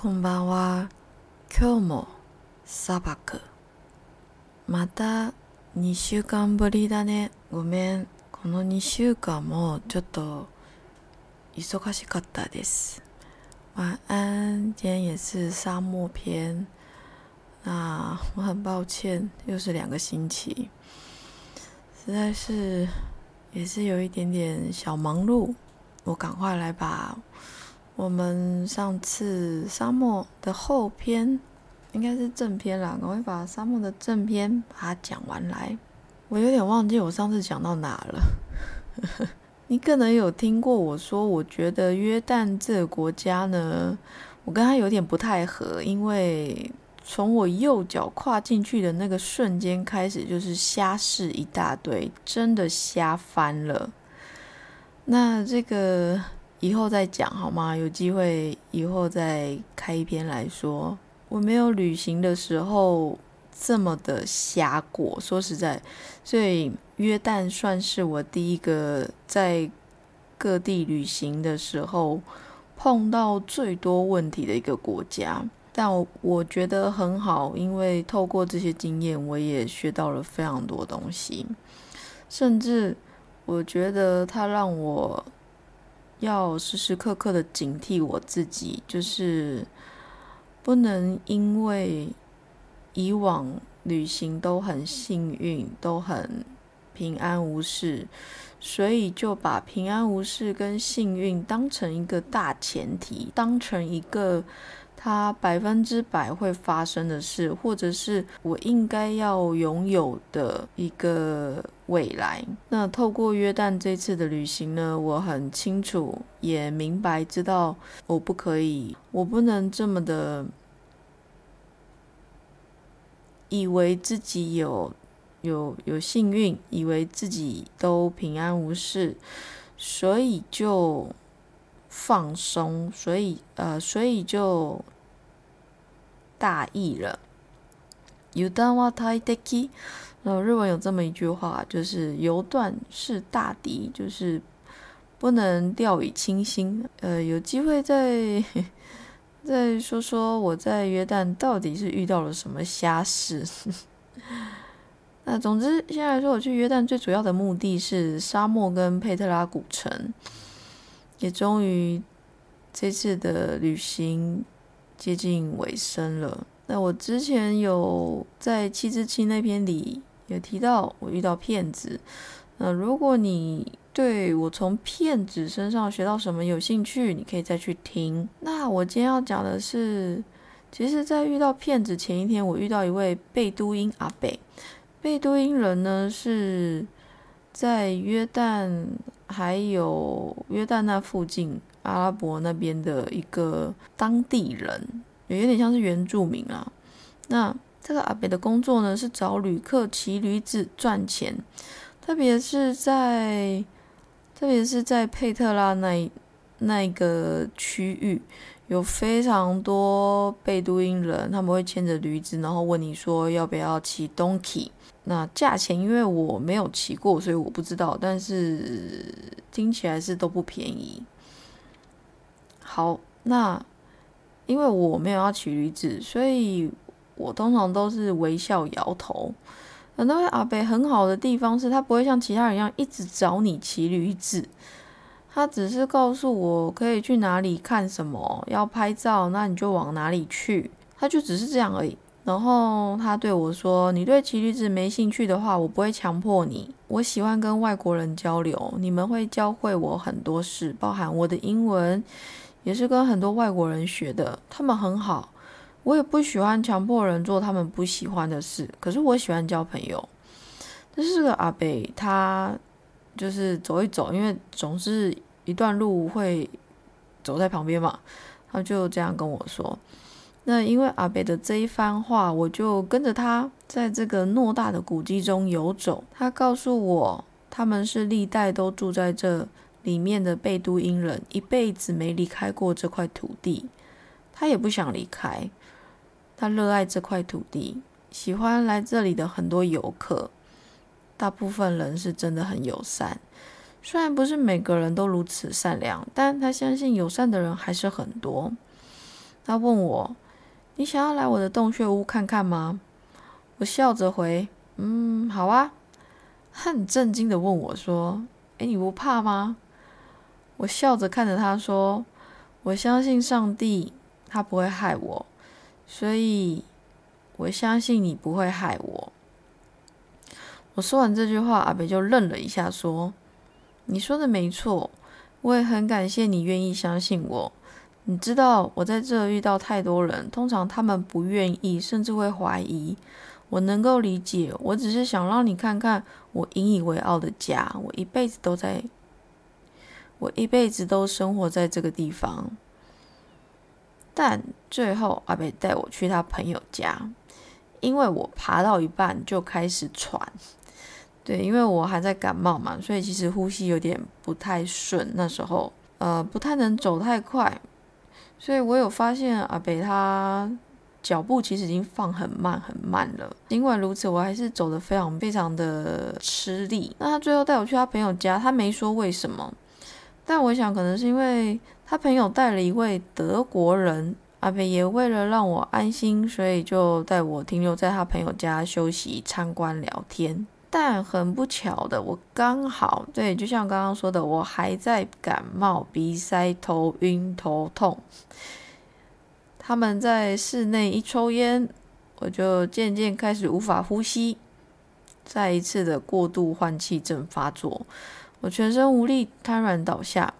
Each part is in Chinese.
こんばんは。今日も砂漠。また2週間ぶりだね。ごめん。この2週間もちょっと忙しかったです。晚安，今天也是沙漠篇。那我很抱歉，又是两个星期，实在是也是有一点点小忙碌。我赶快来把我们上次沙漠的后篇，应该是正篇啦，我会把沙漠的正篇把它讲完来。我有点忘记我上次讲到哪了。你可能有听过我说，我觉得约旦这个国家呢，我跟他有点不太合，因为从我右脚跨进去的那个瞬间开始，就是瞎事一大堆，真的瞎翻了。那这个以后再讲好吗？有机会以后再开一篇来说。我没有旅行的时候这么的瞎过，说实在，所以约旦算是我第一个在各地旅行的时候碰到最多问题的一个国家。但我我觉得很好，因为透过这些经验，我也学到了非常多东西，甚至我觉得它让我要时时刻刻的警惕我自己，就是不能因为以往旅行都很幸运，都很平安无事，所以就把平安无事跟幸运当成一个大前提，当成一个它百分之百会发生的事，或者是我应该要拥有的一个未来。那透过约旦这次的旅行呢，我很清楚也明白知道我不可以，我不能这么的以为自己有有有幸运，以为自己都平安无事，所以就放松，所以呃，所以就大意了。油断は大敵。呃，日文有这么一句话，就是油断是大敌，就是不能掉以轻心。呃，有机会再 再说说我在约旦到底是遇到了什么瞎事。那总之，现在来说，我去约旦最主要的目的是沙漠跟佩特拉古城，也终于这次的旅行接近尾声了。那我之前有在七之七那篇里有提到，我遇到骗子。那如果你对我从骗子身上学到什么有兴趣，你可以再去听。那我今天要讲的是，其实，在遇到骗子前一天，我遇到一位贝都因阿贝。贝都因人呢是在约旦，还有约旦那附近阿拉伯那边的一个当地人，有点像是原住民啊。那这个阿北的工作呢，是找旅客骑驴子赚钱，特别是在特别是在佩特拉那那个区域，有非常多贝都因人，他们会牵着驴子，然后问你说要不要骑 donkey。那价钱因为我没有骑过，所以我不知道，但是听起来是都不便宜。好，那因为我没有要骑驴子，所以我通常都是微笑摇头。那位阿北很好的地方是他不会像其他人一样一直找你骑驴子，他只是告诉我可以去哪里看什么，要拍照，那你就往哪里去，他就只是这样而已。然后他对我说：“你对骑驴子没兴趣的话，我不会强迫你。我喜欢跟外国人交流，你们会教会我很多事，包含我的英文，也是跟很多外国人学的。他们很好，我也不喜欢强迫人做他们不喜欢的事。可是我喜欢交朋友。这是个阿北，他就是走一走，因为总是一段路会走在旁边嘛，他就这样跟我说。”那因为阿北的这一番话，我就跟着他在这个偌大的古迹中游走。他告诉我，他们是历代都住在这里面的贝都因人，一辈子没离开过这块土地。他也不想离开，他热爱这块土地，喜欢来这里的很多游客。大部分人是真的很友善，虽然不是每个人都如此善良，但他相信友善的人还是很多。他问我：“你想要来我的洞穴屋看看吗？”我笑着回：“嗯，好啊。”他很震惊的问我说：“哎，你不怕吗？”我笑着看着他说：“我相信上帝，他不会害我，所以我相信你不会害我。”我说完这句话，阿北就愣了一下，说：“你说的没错，我也很感谢你愿意相信我。你知道我在这遇到太多人，通常他们不愿意，甚至会怀疑。我能够理解，我只是想让你看看我引以为傲的家，我一辈子都在。”我一辈子都生活在这个地方，但最后阿北带我去他朋友家，因为我爬到一半就开始喘，对，因为我还在感冒嘛，所以其实呼吸有点不太顺，那时候呃不太能走太快，所以我有发现阿北他脚步其实已经放很慢很慢了。尽管如此，我还是走得非常非常的吃力。那他最后带我去他朋友家，他没说为什么。但我想，可能是因为他朋友带了一位德国人，阿北也为了让我安心，所以就带我停留在他朋友家休息、参观、聊天。但很不巧的，我刚好对，就像刚刚说的，我还在感冒、鼻塞、头晕、头痛。他们在室内一抽烟，我就渐渐开始无法呼吸，再一次的过度换气症发作。我全身无力，瘫软倒下，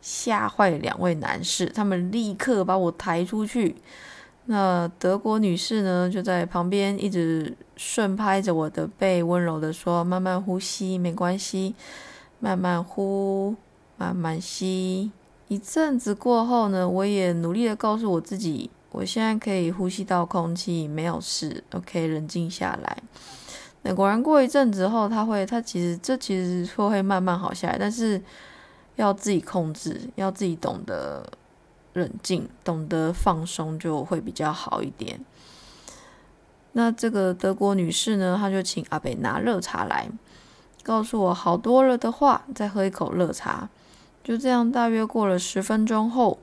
吓坏两位男士，他们立刻把我抬出去。那德国女士呢，就在旁边一直顺拍着我的背，温柔的说：“慢慢呼吸，没关系，慢慢呼，慢慢吸。”一阵子过后呢，我也努力的告诉我自己，我现在可以呼吸到空气，没有事，OK，冷静下来。那果然过一阵子后，他会，他其实这其实会会慢慢好下来，但是要自己控制，要自己懂得冷静，懂得放松，就会比较好一点。那这个德国女士呢，她就请阿北拿热茶来，告诉我好多了的话，再喝一口热茶。就这样，大约过了十分钟后，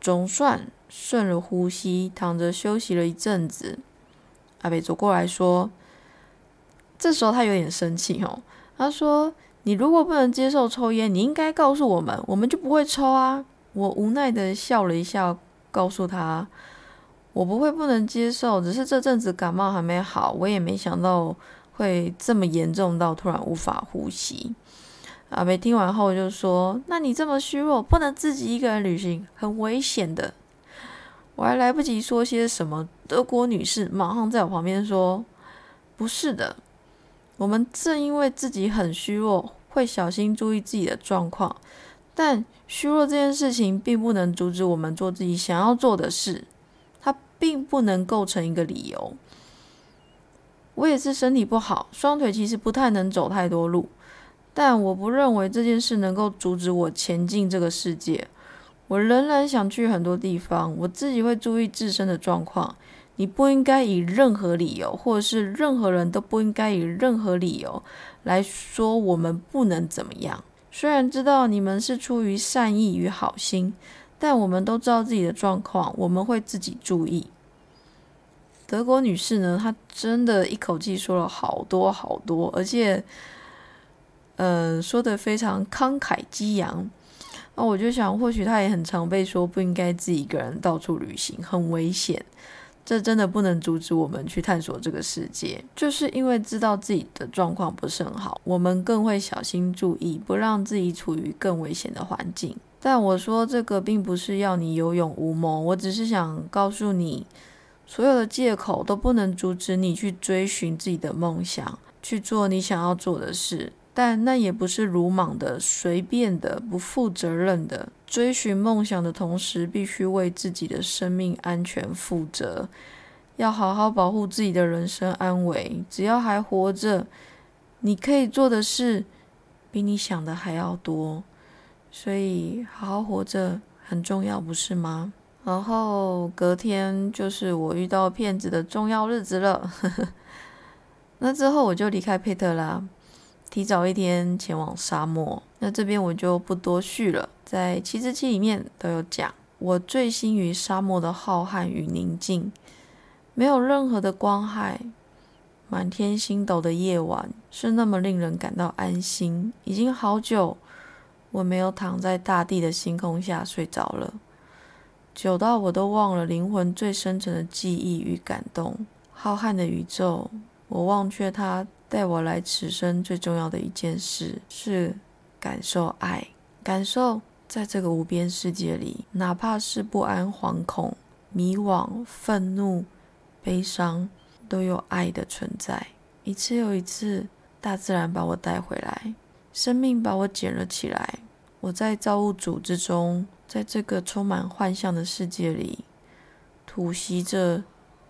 总算顺了呼吸，躺着休息了一阵子。阿北走过来说。这时候他有点生气哦，他说：“你如果不能接受抽烟，你应该告诉我们，我们就不会抽啊。”我无奈的笑了一下，告诉他：“我不会不能接受，只是这阵子感冒还没好，我也没想到会这么严重到突然无法呼吸。”阿梅听完后就说：“那你这么虚弱，不能自己一个人旅行，很危险的。”我还来不及说些什么，德国女士马上在我旁边说：“不是的。”我们正因为自己很虚弱，会小心注意自己的状况，但虚弱这件事情并不能阻止我们做自己想要做的事，它并不能构成一个理由。我也是身体不好，双腿其实不太能走太多路，但我不认为这件事能够阻止我前进这个世界。我仍然想去很多地方，我自己会注意自身的状况。你不应该以任何理由，或者是任何人都不应该以任何理由来说我们不能怎么样。虽然知道你们是出于善意与好心，但我们都知道自己的状况，我们会自己注意。德国女士呢，她真的一口气说了好多好多，而且，呃，说的非常慷慨激昂。那我就想，或许她也很常被说不应该自己一个人到处旅行，很危险。这真的不能阻止我们去探索这个世界，就是因为知道自己的状况不是很好，我们更会小心注意，不让自己处于更危险的环境。但我说这个并不是要你有勇无谋，我只是想告诉你，所有的借口都不能阻止你去追寻自己的梦想，去做你想要做的事。但那也不是鲁莽的、随便的、不负责任的追寻梦想的同时，必须为自己的生命安全负责，要好好保护自己的人身安危。只要还活着，你可以做的事比你想的还要多，所以好好活着很重要，不是吗？然后隔天就是我遇到骗子的重要日子了，那之后我就离开佩特拉。提早一天前往沙漠，那这边我就不多叙了，在七之七里面都有讲。我醉心于沙漠的浩瀚与宁静，没有任何的光害，满天星斗的夜晚是那么令人感到安心。已经好久我没有躺在大地的星空下睡着了，久到我都忘了灵魂最深沉的记忆与感动。浩瀚的宇宙，我忘却它带我来此生最重要的一件事是感受爱，感受。在这个无边世界里，哪怕是不安、惶恐、迷惘、愤怒、悲伤，都有爱的存在。一次又一次，大自然把我带回来，生命把我捡了起来。我在造物主之中，在这个充满幻象的世界里，吐息着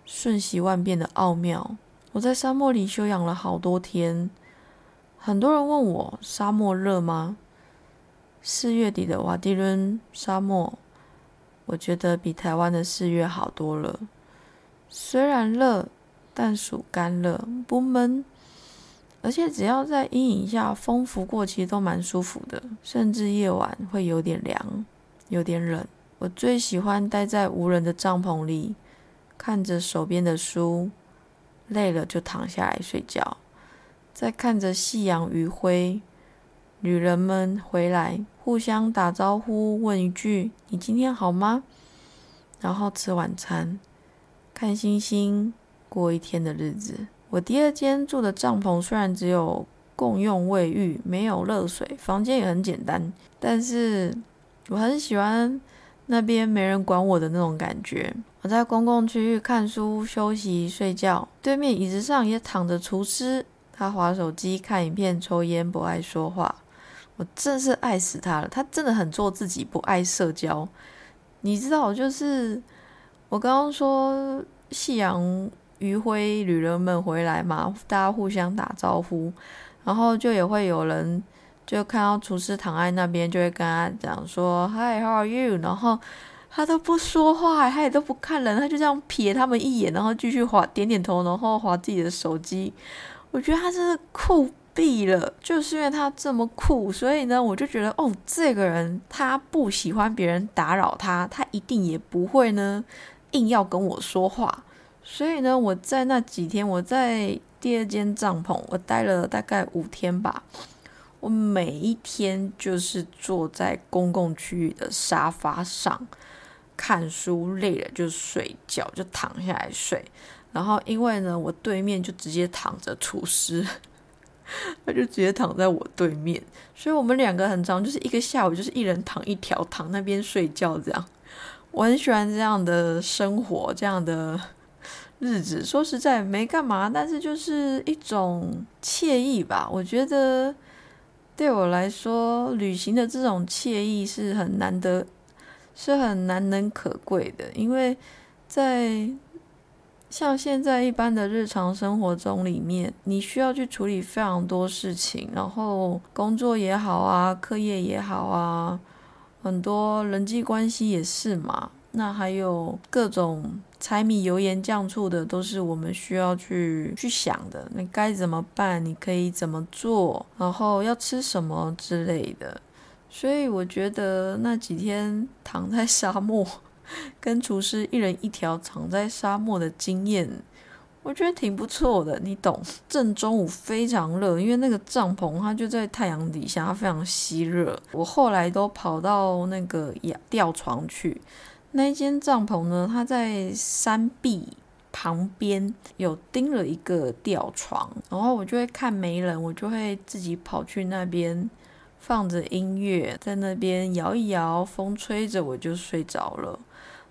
瞬息万变的奥妙。我在沙漠里休养了好多天。很多人问我：沙漠热吗？四月底的瓦迪伦沙漠，我觉得比台湾的四月好多了。虽然热，但属干热，不闷，而且只要在阴影下风拂过，其实都蛮舒服的。甚至夜晚会有点凉，有点冷。我最喜欢待在无人的帐篷里，看着手边的书，累了就躺下来睡觉，再看着夕阳余晖。女人们回来，互相打招呼，问一句：“你今天好吗？”然后吃晚餐，看星星，过一天的日子。我第二间住的帐篷虽然只有共用卫浴，没有热水，房间也很简单，但是我很喜欢那边没人管我的那种感觉。我在公共区域看书、休息、睡觉，对面椅子上也躺着厨师，他划手机、看影片、抽烟，不爱说话。我真是爱死他了，他真的很做自己，不爱社交。你知道，就是我刚刚说夕阳余晖，旅人们回来嘛，大家互相打招呼，然后就也会有人就看到厨师躺在那边，就会跟他讲说 “Hi, how are you？” 然后他都不说话，他也都不看人，他就这样瞥他们一眼，然后继续划点点头，然后划自己的手机。我觉得他真的酷。毙了，就是因为他这么酷，所以呢，我就觉得哦，这个人他不喜欢别人打扰他，他一定也不会呢硬要跟我说话。所以呢，我在那几天，我在第二间帐篷，我待了大概五天吧。我每一天就是坐在公共区域的沙发上看书，累了就睡觉，就躺下来睡。然后因为呢，我对面就直接躺着厨师。他就直接躺在我对面，所以我们两个很长，就是一个下午，就是一人躺一条，躺那边睡觉这样。我很喜欢这样的生活，这样的日子。说实在没干嘛，但是就是一种惬意吧。我觉得对我来说，旅行的这种惬意是很难得，是很难能可贵的，因为在。像现在一般的日常生活中里面，你需要去处理非常多事情，然后工作也好啊，课业也好啊，很多人际关系也是嘛。那还有各种柴米油盐酱醋的，都是我们需要去去想的。你该怎么办？你可以怎么做？然后要吃什么之类的。所以我觉得那几天躺在沙漠。跟厨师一人一条躺在沙漠的经验，我觉得挺不错的。你懂？正中午非常热，因为那个帐篷它就在太阳底下，它非常吸热。我后来都跑到那个吊床去。那一间帐篷呢，它在山壁旁边有钉了一个吊床，然后我就会看没人，我就会自己跑去那边，放着音乐，在那边摇一摇，风吹着我就睡着了。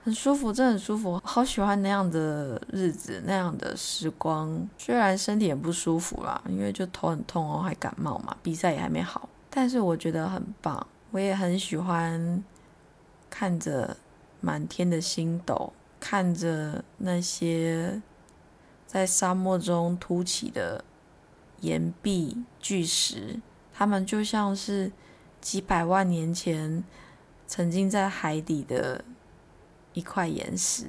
很舒服，真的很舒服，好喜欢那样的日子，那样的时光。虽然身体很不舒服啦，因为就头很痛哦，还感冒嘛，比赛也还没好，但是我觉得很棒。我也很喜欢看着满天的星斗，看着那些在沙漠中凸起的岩壁巨石，他们就像是几百万年前曾经在海底的。一块岩石，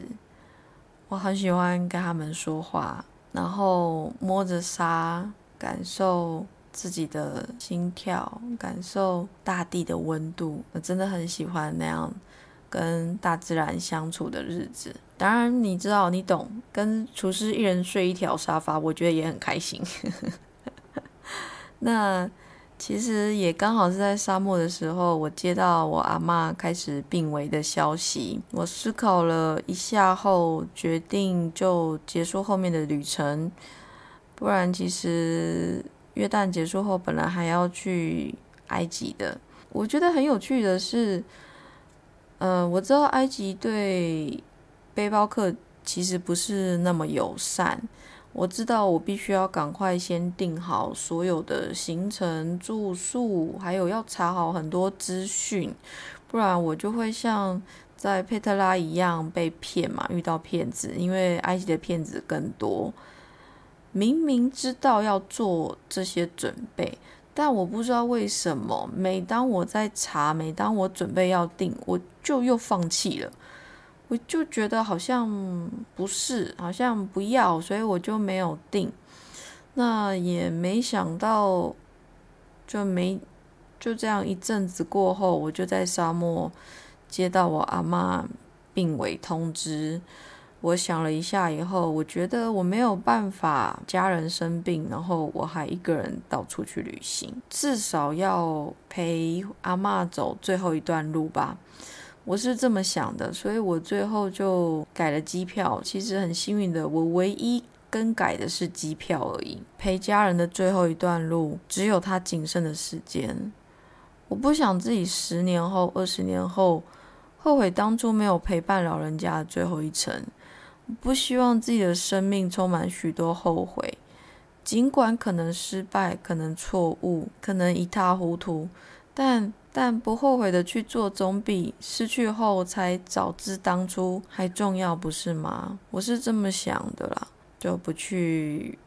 我很喜欢跟他们说话，然后摸着沙，感受自己的心跳，感受大地的温度。我真的很喜欢那样跟大自然相处的日子。当然，你知道，你懂，跟厨师一人睡一条沙发，我觉得也很开心。那其实也刚好是在沙漠的时候，我接到我阿妈开始病危的消息。我思考了一下后，决定就结束后面的旅程。不然，其实约旦结束后，本来还要去埃及的。我觉得很有趣的是，嗯，我知道埃及对背包客其实不是那么友善。我知道我必须要赶快先定好所有的行程、住宿，还有要查好很多资讯，不然我就会像在佩特拉一样被骗嘛，遇到骗子。因为埃及的骗子更多。明明知道要做这些准备，但我不知道为什么，每当我在查，每当我准备要订，我就又放弃了。我就觉得好像不是，好像不要，所以我就没有订。那也没想到，就没就这样一阵子过后，我就在沙漠接到我阿妈病危通知。我想了一下以后，我觉得我没有办法，家人生病，然后我还一个人到处去旅行，至少要陪阿妈走最后一段路吧。我是这么想的，所以我最后就改了机票。其实很幸运的，我唯一更改的是机票而已。陪家人的最后一段路，只有他仅剩的时间。我不想自己十年后、二十年后后悔当初没有陪伴老人家的最后一程。不希望自己的生命充满许多后悔，尽管可能失败，可能错误，可能一塌糊涂，但但不后悔的去做，总比失去后才早知当初还重要，不是吗？我是这么想的啦，就不去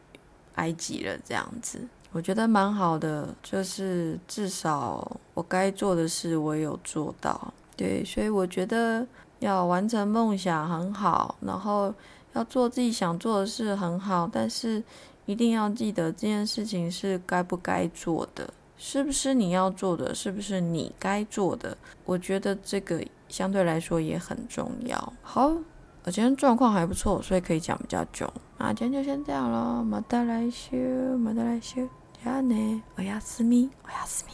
埃及了，这样子，我觉得蛮好的，就是至少我该做的事我有做到，对，所以我觉得。要完成梦想很好，然后要做自己想做的事很好，但是一定要记得这件事情是该不该做的，是不是你要做的，是不是你该做的？我觉得这个相对来说也很重要。好，我今天状况还不错，所以可以讲比较久。那今天就先这样了，马达来修，马达来修，加呢，我要私密，我要私密。